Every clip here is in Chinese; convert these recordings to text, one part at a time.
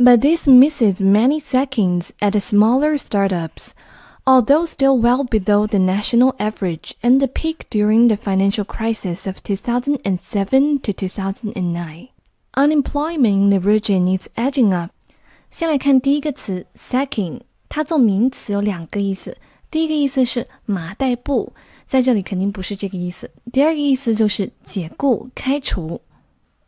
But this misses many seconds at the smaller startups, although still well below the national average and the peak during the financial crisis of 2007 to 2009. Unemployment in the region is edging up. 先来看第一个词 sacking，它做名词有两个意思。第一个意思是麻袋布，在这里肯定不是这个意思。第二个意思就是解雇、开除。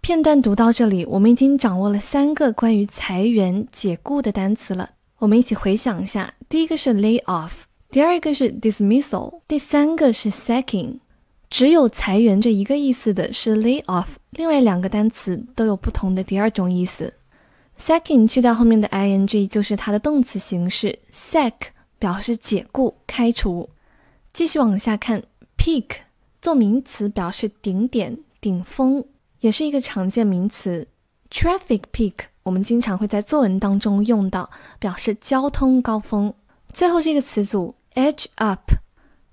片段读到这里，我们已经掌握了三个关于裁员、解雇的单词了。我们一起回想一下：第一个是 lay off，第二个是 dismissal，第三个是 sacking。只有裁员这一个意思的是 lay off，另外两个单词都有不同的第二种意思。sacking 去掉后面的 ing 就是它的动词形式，sack 表示解雇、开除。继续往下看，peak 做名词表示顶点、顶峰。也是一个常见名词，traffic peak，我们经常会在作文当中用到，表示交通高峰。最后这个词组 edge up，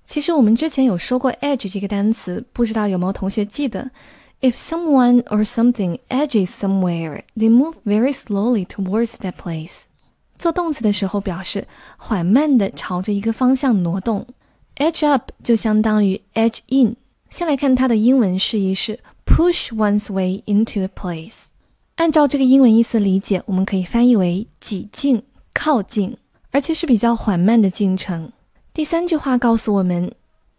其实我们之前有说过 edge 这个单词，不知道有没有同学记得？If someone or something edges somewhere, they move very slowly towards that place。做动词的时候表示缓慢地朝着一个方向挪动，edge up 就相当于 edge in。先来看它的英文释义是。Push one's way into a place，按照这个英文意思理解，我们可以翻译为挤进、靠近，而且是比较缓慢的进程。第三句话告诉我们，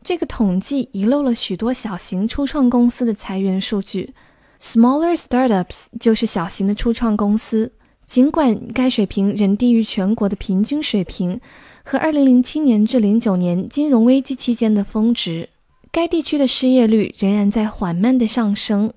这个统计遗漏了许多小型初创公司的裁员数据。Smaller startups 就是小型的初创公司，尽管该水平仍低于全国的平均水平和2007年至09年金融危机期间的峰值。该地区的失业率仍然在缓慢的上升。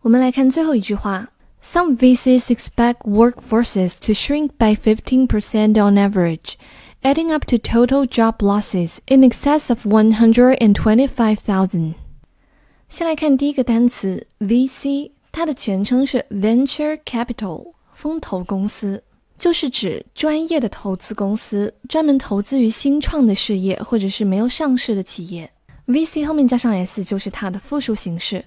我们来看最后一句话：Some VCs expect workforces to shrink by 15% on average, adding up to total job losses in excess of 125,000. 先来看第一个单词 VC，它的全称是 Venture Capital，风投公司，就是指专业的投资公司，专门投资于新创的事业或者是没有上市的企业。VC 后面加上 s 就是它的复数形式。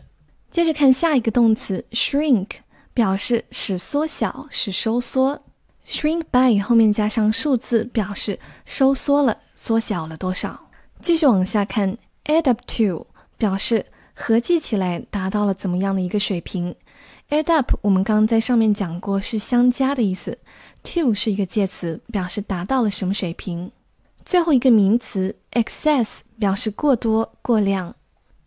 接着看下一个动词 shrink，表示使缩小、使收缩。shrink by 后面加上数字，表示收缩了、缩小了多少。继续往下看 add up to，表示合计起来达到了怎么样的一个水平。add up 我们刚刚在上面讲过是相加的意思，to 是一个介词，表示达到了什么水平。最后一个名词 excess 表示过多、过量，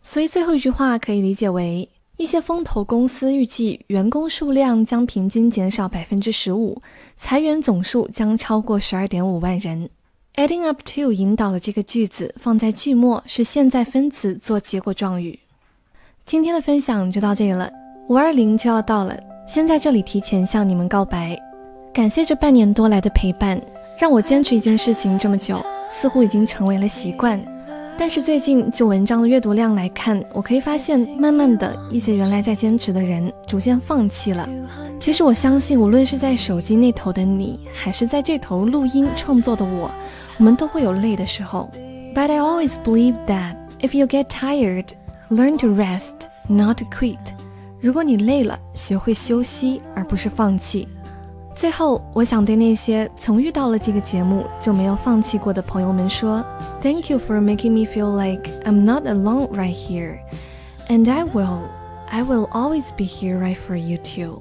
所以最后一句话可以理解为：一些风投公司预计员工数量将平均减少百分之十五，裁员总数将超过十二点五万人。Adding up to 引导的这个句子放在句末是现在分词做结果状语。今天的分享就到这里了，五二零就要到了，先在这里提前向你们告白，感谢这半年多来的陪伴。让我坚持一件事情这么久，似乎已经成为了习惯。但是最近就文章的阅读量来看，我可以发现，慢慢的一些原来在坚持的人逐渐放弃了。其实我相信，无论是在手机那头的你，还是在这头录音创作的我，我们都会有累的时候。But I always believe that if you get tired, learn to rest, not to quit。如果你累了，学会休息，而不是放弃。最后，我想对那些曾遇到了这个节目就没有放弃过的朋友们说：“Thank you for making me feel like I'm not alone right here, and I will, I will always be here right for you too.”